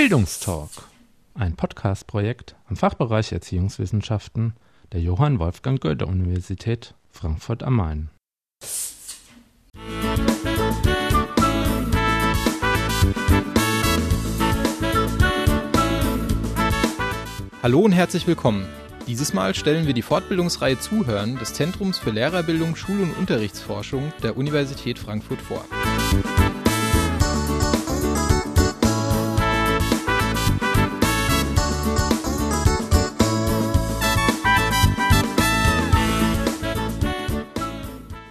Bildungstalk, ein Podcast-Projekt am Fachbereich Erziehungswissenschaften der Johann Wolfgang Goethe Universität Frankfurt am Main. Hallo und herzlich willkommen. Dieses Mal stellen wir die Fortbildungsreihe Zuhören des Zentrums für Lehrerbildung, Schul- und Unterrichtsforschung der Universität Frankfurt vor.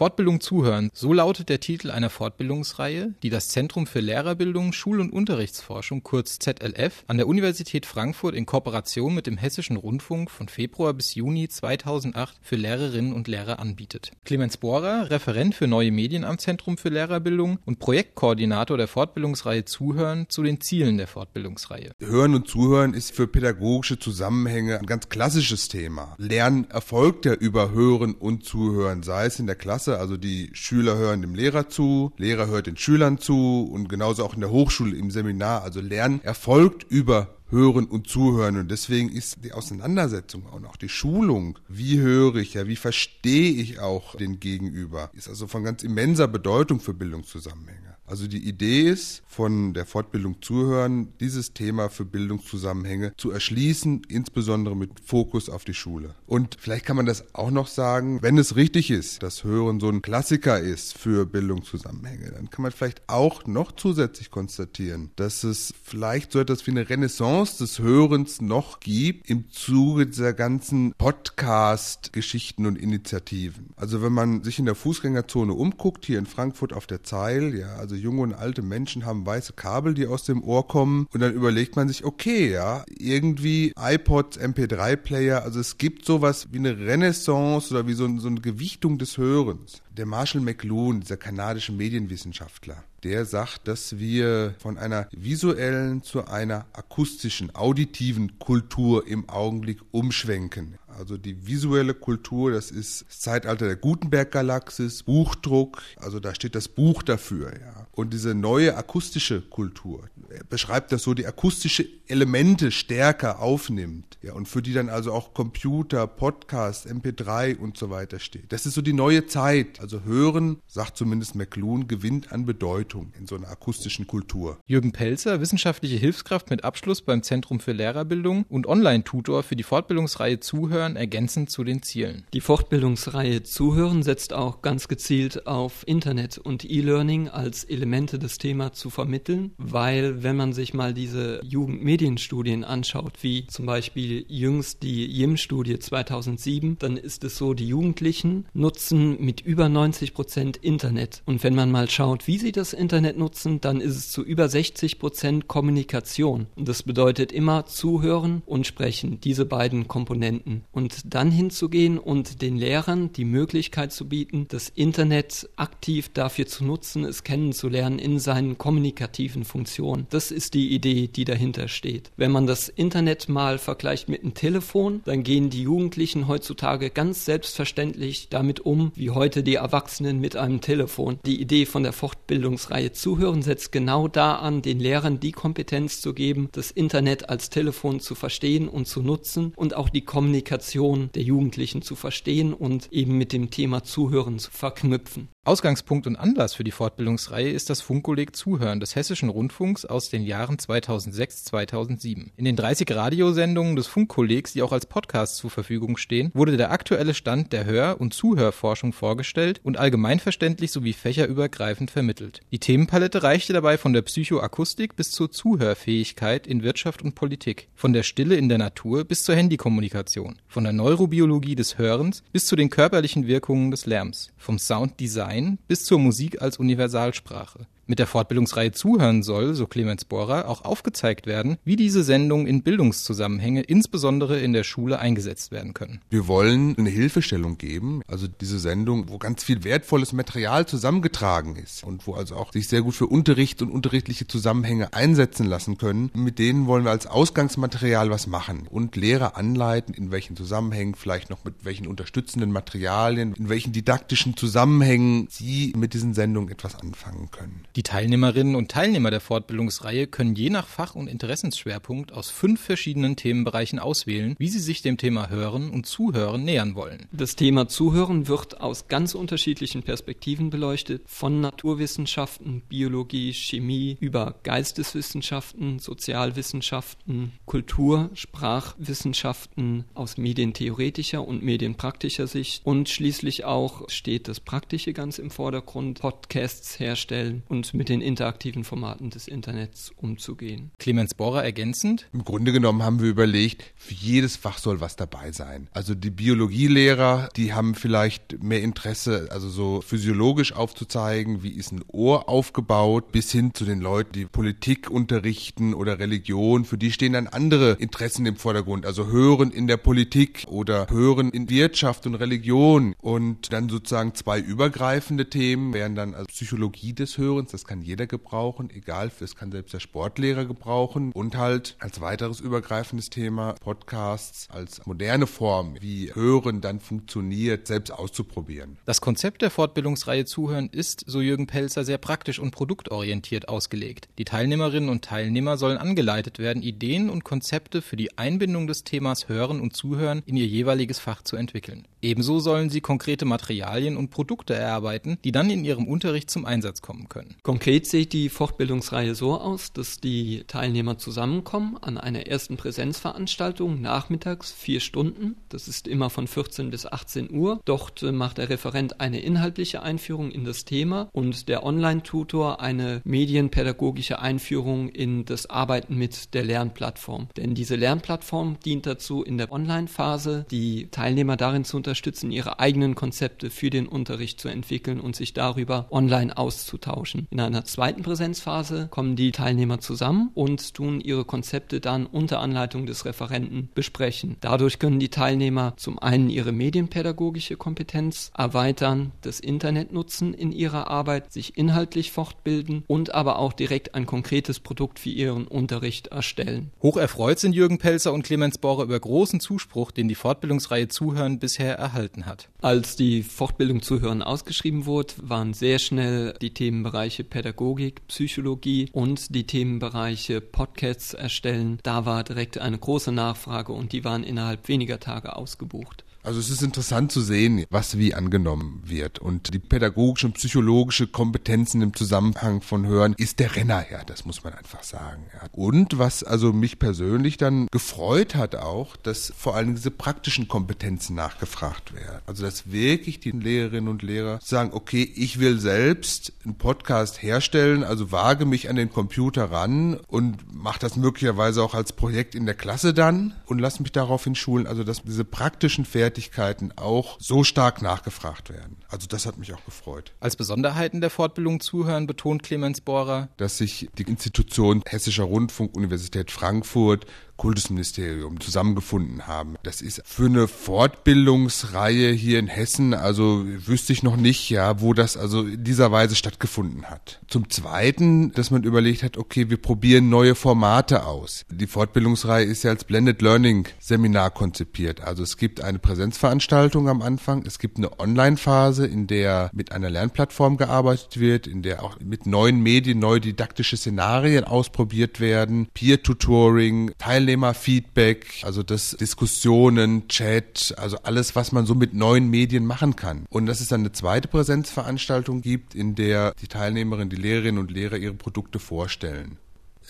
Fortbildung zuhören, so lautet der Titel einer Fortbildungsreihe, die das Zentrum für Lehrerbildung, Schul- und Unterrichtsforschung kurz ZLF an der Universität Frankfurt in Kooperation mit dem Hessischen Rundfunk von Februar bis Juni 2008 für Lehrerinnen und Lehrer anbietet. Clemens Bohrer, Referent für neue Medien am Zentrum für Lehrerbildung und Projektkoordinator der Fortbildungsreihe Zuhören zu den Zielen der Fortbildungsreihe. Hören und Zuhören ist für pädagogische Zusammenhänge ein ganz klassisches Thema. Lernen erfolgt ja über Hören und Zuhören, sei es in der Klasse Klasse, also die Schüler hören dem Lehrer zu, Lehrer hört den Schülern zu und genauso auch in der Hochschule im Seminar. Also Lernen erfolgt über Hören und Zuhören. Und deswegen ist die Auseinandersetzung und auch die Schulung, wie höre ich, ja, wie verstehe ich auch den Gegenüber, ist also von ganz immenser Bedeutung für Bildungszusammenhänge. Also die Idee ist, von der Fortbildung zuhören, dieses Thema für Bildungszusammenhänge zu erschließen, insbesondere mit Fokus auf die Schule. Und vielleicht kann man das auch noch sagen, wenn es richtig ist, dass Hören so ein Klassiker ist für Bildungszusammenhänge, dann kann man vielleicht auch noch zusätzlich konstatieren, dass es vielleicht so etwas wie eine Renaissance des Hörens noch gibt im Zuge dieser ganzen Podcast-Geschichten und Initiativen. Also wenn man sich in der Fußgängerzone umguckt, hier in Frankfurt auf der Zeil, ja, also junge und alte Menschen haben weiße Kabel, die aus dem Ohr kommen. Und dann überlegt man sich, okay, ja, irgendwie iPods, MP3-Player, also es gibt sowas wie eine Renaissance oder wie so, so eine Gewichtung des Hörens. Der Marshall McLuhan, dieser kanadische Medienwissenschaftler, der sagt, dass wir von einer visuellen zu einer akustischen, auditiven Kultur im Augenblick umschwenken. Also die visuelle Kultur, das ist das Zeitalter der Gutenberg-Galaxis, Buchdruck, also da steht das Buch dafür, ja. Und diese neue akustische Kultur beschreibt das so, die akustische Elemente stärker aufnimmt, ja, und für die dann also auch Computer, Podcast, MP3 und so weiter steht. Das ist so die neue Zeit. Also Hören, sagt zumindest McLuhan, gewinnt an Bedeutung in so einer akustischen Kultur. Jürgen Pelzer, wissenschaftliche Hilfskraft mit Abschluss beim Zentrum für Lehrerbildung und Online-Tutor für die Fortbildungsreihe Zuhören Zuhören ergänzend zu den Zielen. Die Fortbildungsreihe Zuhören setzt auch ganz gezielt auf Internet und E-Learning als Elemente des Themas zu vermitteln, weil wenn man sich mal diese Jugendmedienstudien anschaut, wie zum Beispiel jüngst die JIM-Studie 2007, dann ist es so, die Jugendlichen nutzen mit über 90 Prozent Internet. Und wenn man mal schaut, wie sie das Internet nutzen, dann ist es zu über 60 Prozent Kommunikation. Und das bedeutet immer zuhören und sprechen, diese beiden Komponenten. Und dann hinzugehen und den Lehrern die Möglichkeit zu bieten, das Internet aktiv dafür zu nutzen, es kennenzulernen in seinen kommunikativen Funktionen. Das ist die Idee, die dahinter steht. Wenn man das Internet mal vergleicht mit einem Telefon, dann gehen die Jugendlichen heutzutage ganz selbstverständlich damit um, wie heute die Erwachsenen mit einem Telefon. Die Idee von der Fortbildungsreihe Zuhören setzt genau da an, den Lehrern die Kompetenz zu geben, das Internet als Telefon zu verstehen und zu nutzen und auch die Kommunikation Motivation der Jugendlichen zu verstehen und eben mit dem Thema Zuhören zu verknüpfen. Ausgangspunkt und Anlass für die Fortbildungsreihe ist das Funkkolleg Zuhören des Hessischen Rundfunks aus den Jahren 2006-2007. In den 30 Radiosendungen des Funkkollegs, die auch als Podcast zur Verfügung stehen, wurde der aktuelle Stand der Hör- und Zuhörforschung vorgestellt und allgemeinverständlich sowie fächerübergreifend vermittelt. Die Themenpalette reichte dabei von der Psychoakustik bis zur Zuhörfähigkeit in Wirtschaft und Politik, von der Stille in der Natur bis zur Handykommunikation, von der Neurobiologie des Hörens bis zu den körperlichen Wirkungen des Lärms, vom Sounddesign Design bis zur Musik als Universalsprache mit der Fortbildungsreihe Zuhören soll, so Clemens Bohrer, auch aufgezeigt werden, wie diese Sendungen in Bildungszusammenhänge, insbesondere in der Schule, eingesetzt werden können. Wir wollen eine Hilfestellung geben, also diese Sendung, wo ganz viel wertvolles Material zusammengetragen ist und wo also auch sich sehr gut für Unterricht und unterrichtliche Zusammenhänge einsetzen lassen können. Mit denen wollen wir als Ausgangsmaterial was machen und Lehrer anleiten, in welchen Zusammenhängen, vielleicht noch mit welchen unterstützenden Materialien, in welchen didaktischen Zusammenhängen sie mit diesen Sendungen etwas anfangen können. Die Die Teilnehmerinnen und Teilnehmer der Fortbildungsreihe können je nach Fach- und Interessensschwerpunkt aus fünf verschiedenen Themenbereichen auswählen, wie sie sich dem Thema Hören und Zuhören nähern wollen. Das Thema Zuhören wird aus ganz unterschiedlichen Perspektiven beleuchtet, von Naturwissenschaften, Biologie, Chemie über Geisteswissenschaften, Sozialwissenschaften, Kultur, Sprachwissenschaften aus medientheoretischer und medienpraktischer Sicht und schließlich auch steht das Praktische ganz im Vordergrund, Podcasts herstellen und und mit den interaktiven Formaten des Internets umzugehen. Clemens Bohrer ergänzend. Im Grunde genommen haben wir überlegt, für jedes Fach soll was dabei sein. Also die Biologielehrer, die haben vielleicht mehr Interesse, also so physiologisch aufzuzeigen, wie ist ein Ohr aufgebaut, bis hin zu den Leuten, die Politik unterrichten oder Religion. Für die stehen dann andere Interessen im Vordergrund. Also Hören in der Politik oder Hören in Wirtschaft und Religion. Und dann sozusagen zwei übergreifende Themen wären dann also Psychologie des Hörens das kann jeder gebrauchen, egal, das kann selbst der Sportlehrer gebrauchen. Und halt als weiteres übergreifendes Thema Podcasts als moderne Form, wie Hören dann funktioniert, selbst auszuprobieren. Das Konzept der Fortbildungsreihe Zuhören ist, so Jürgen Pelzer, sehr praktisch und produktorientiert ausgelegt. Die Teilnehmerinnen und Teilnehmer sollen angeleitet werden, Ideen und Konzepte für die Einbindung des Themas Hören und Zuhören in ihr jeweiliges Fach zu entwickeln. Ebenso sollen sie konkrete Materialien und Produkte erarbeiten, die dann in ihrem Unterricht zum Einsatz kommen können. Konkret sieht die Fortbildungsreihe so aus, dass die Teilnehmer zusammenkommen an einer ersten Präsenzveranstaltung nachmittags vier Stunden. Das ist immer von 14 bis 18 Uhr. Dort äh, macht der Referent eine inhaltliche Einführung in das Thema und der Online-Tutor eine medienpädagogische Einführung in das Arbeiten mit der Lernplattform. Denn diese Lernplattform dient dazu, in der Online-Phase die Teilnehmer darin zu unterstützen, unterstützen, ihre eigenen Konzepte für den Unterricht zu entwickeln und sich darüber online auszutauschen. In einer zweiten Präsenzphase kommen die Teilnehmer zusammen und tun ihre Konzepte dann unter Anleitung des Referenten besprechen. Dadurch können die Teilnehmer zum einen ihre medienpädagogische Kompetenz erweitern, das Internet nutzen in ihrer Arbeit, sich inhaltlich fortbilden und aber auch direkt ein konkretes Produkt für ihren Unterricht erstellen. Hoch erfreut sind Jürgen Pelzer und Clemens Bohrer über großen Zuspruch, den die Fortbildungsreihe Zuhören bisher erhalten hat. Als die Fortbildung zu hören ausgeschrieben wurde, waren sehr schnell die Themenbereiche Pädagogik, Psychologie und die Themenbereiche Podcasts erstellen. Da war direkt eine große Nachfrage und die waren innerhalb weniger Tage ausgebucht. Also es ist interessant zu sehen, was wie angenommen wird. Und die pädagogische und psychologische Kompetenzen im Zusammenhang von Hören ist der Renner, ja, das muss man einfach sagen. Ja. Und was also mich persönlich dann gefreut hat auch, dass vor allem diese praktischen Kompetenzen nachgefragt werden. Also dass wirklich die Lehrerinnen und Lehrer sagen, okay, ich will selbst einen Podcast herstellen, also wage mich an den Computer ran und mache das möglicherweise auch als Projekt in der Klasse dann und lass mich daraufhin schulen. Also dass diese praktischen Fertigkeiten Fertigkeiten auch so stark nachgefragt werden. Also das hat mich auch gefreut. Als Besonderheiten der Fortbildung zuhören betont Clemens Bohrer, dass sich die Institution Hessischer Rundfunk Universität Frankfurt Kultusministerium zusammengefunden haben. Das ist für eine Fortbildungsreihe hier in Hessen, also wüsste ich noch nicht, ja, wo das also in dieser Weise stattgefunden hat. Zum Zweiten, dass man überlegt hat, okay, wir probieren neue Formate aus. Die Fortbildungsreihe ist ja als Blended Learning Seminar konzipiert. Also es gibt eine Präsenzveranstaltung am Anfang, es gibt eine Online-Phase, in der mit einer Lernplattform gearbeitet wird, in der auch mit neuen Medien neue didaktische Szenarien ausprobiert werden, Peer-Tutoring, Teilnehmer Teilnehmerfeedback, also das Diskussionen, Chat, also alles, was man so mit neuen Medien machen kann. Und dass es dann eine zweite Präsenzveranstaltung gibt, in der die Teilnehmerinnen, die Lehrerinnen und Lehrer ihre Produkte vorstellen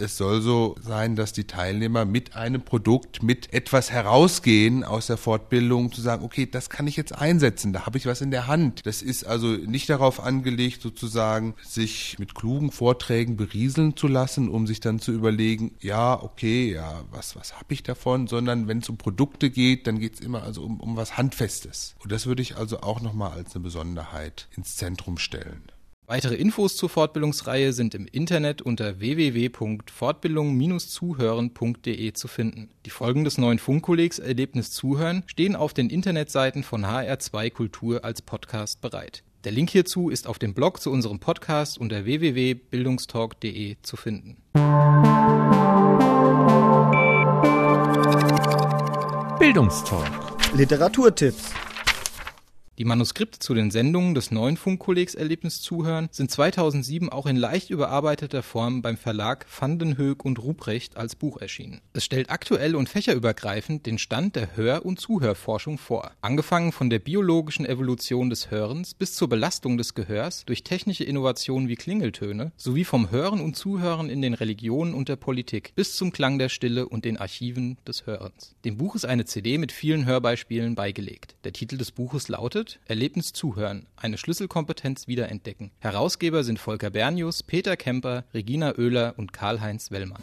es soll so sein, dass die Teilnehmer mit einem Produkt, mit etwas herausgehen aus der Fortbildung, zu sagen, okay, das kann ich jetzt einsetzen, da habe ich was in der Hand. Das ist also nicht darauf angelegt, sozusagen sich mit klugen Vorträgen berieseln zu lassen, um sich dann zu überlegen, ja, okay, ja, was, was habe ich davon, sondern wenn es um Produkte geht, dann geht es immer also um, um was Handfestes. Und das würde ich also auch nochmal als eine Besonderheit ins Zentrum stellen. Weitere Infos zur Fortbildungsreihe sind im Internet unter www.fortbildung-zuhören.de zu finden. Die Folgen des neuen Funkkollegs Erlebnis Zuhören stehen auf den Internetseiten von HR2 Kultur als Podcast bereit. Der Link hierzu ist auf dem Blog zu unserem Podcast unter www.bildungstalk.de zu finden. Bildungstalk. Literaturtipps Die Manuskripte zu den Sendungen des neuen Funkkollegs Erlebnis Zuhören sind 2007 auch in leicht überarbeiteter Form beim Verlag Vandenhoek und Ruprecht als Buch erschienen. Es stellt aktuell und fächerübergreifend den Stand der Hör- und Zuhörforschung vor. Angefangen von der biologischen Evolution des Hörens bis zur Belastung des Gehörs durch technische Innovationen wie Klingeltöne sowie vom Hören und Zuhören in den Religionen und der Politik bis zum Klang der Stille und den Archiven des Hörens. Dem Buch ist eine CD mit vielen Hörbeispielen beigelegt. Der Titel des Buches lautet Erlebnis zuhören, eine Schlüsselkompetenz wiederentdecken. Herausgeber sind Volker Bernius, Peter Kemper, Regina Oehler und Karl-Heinz Wellmann.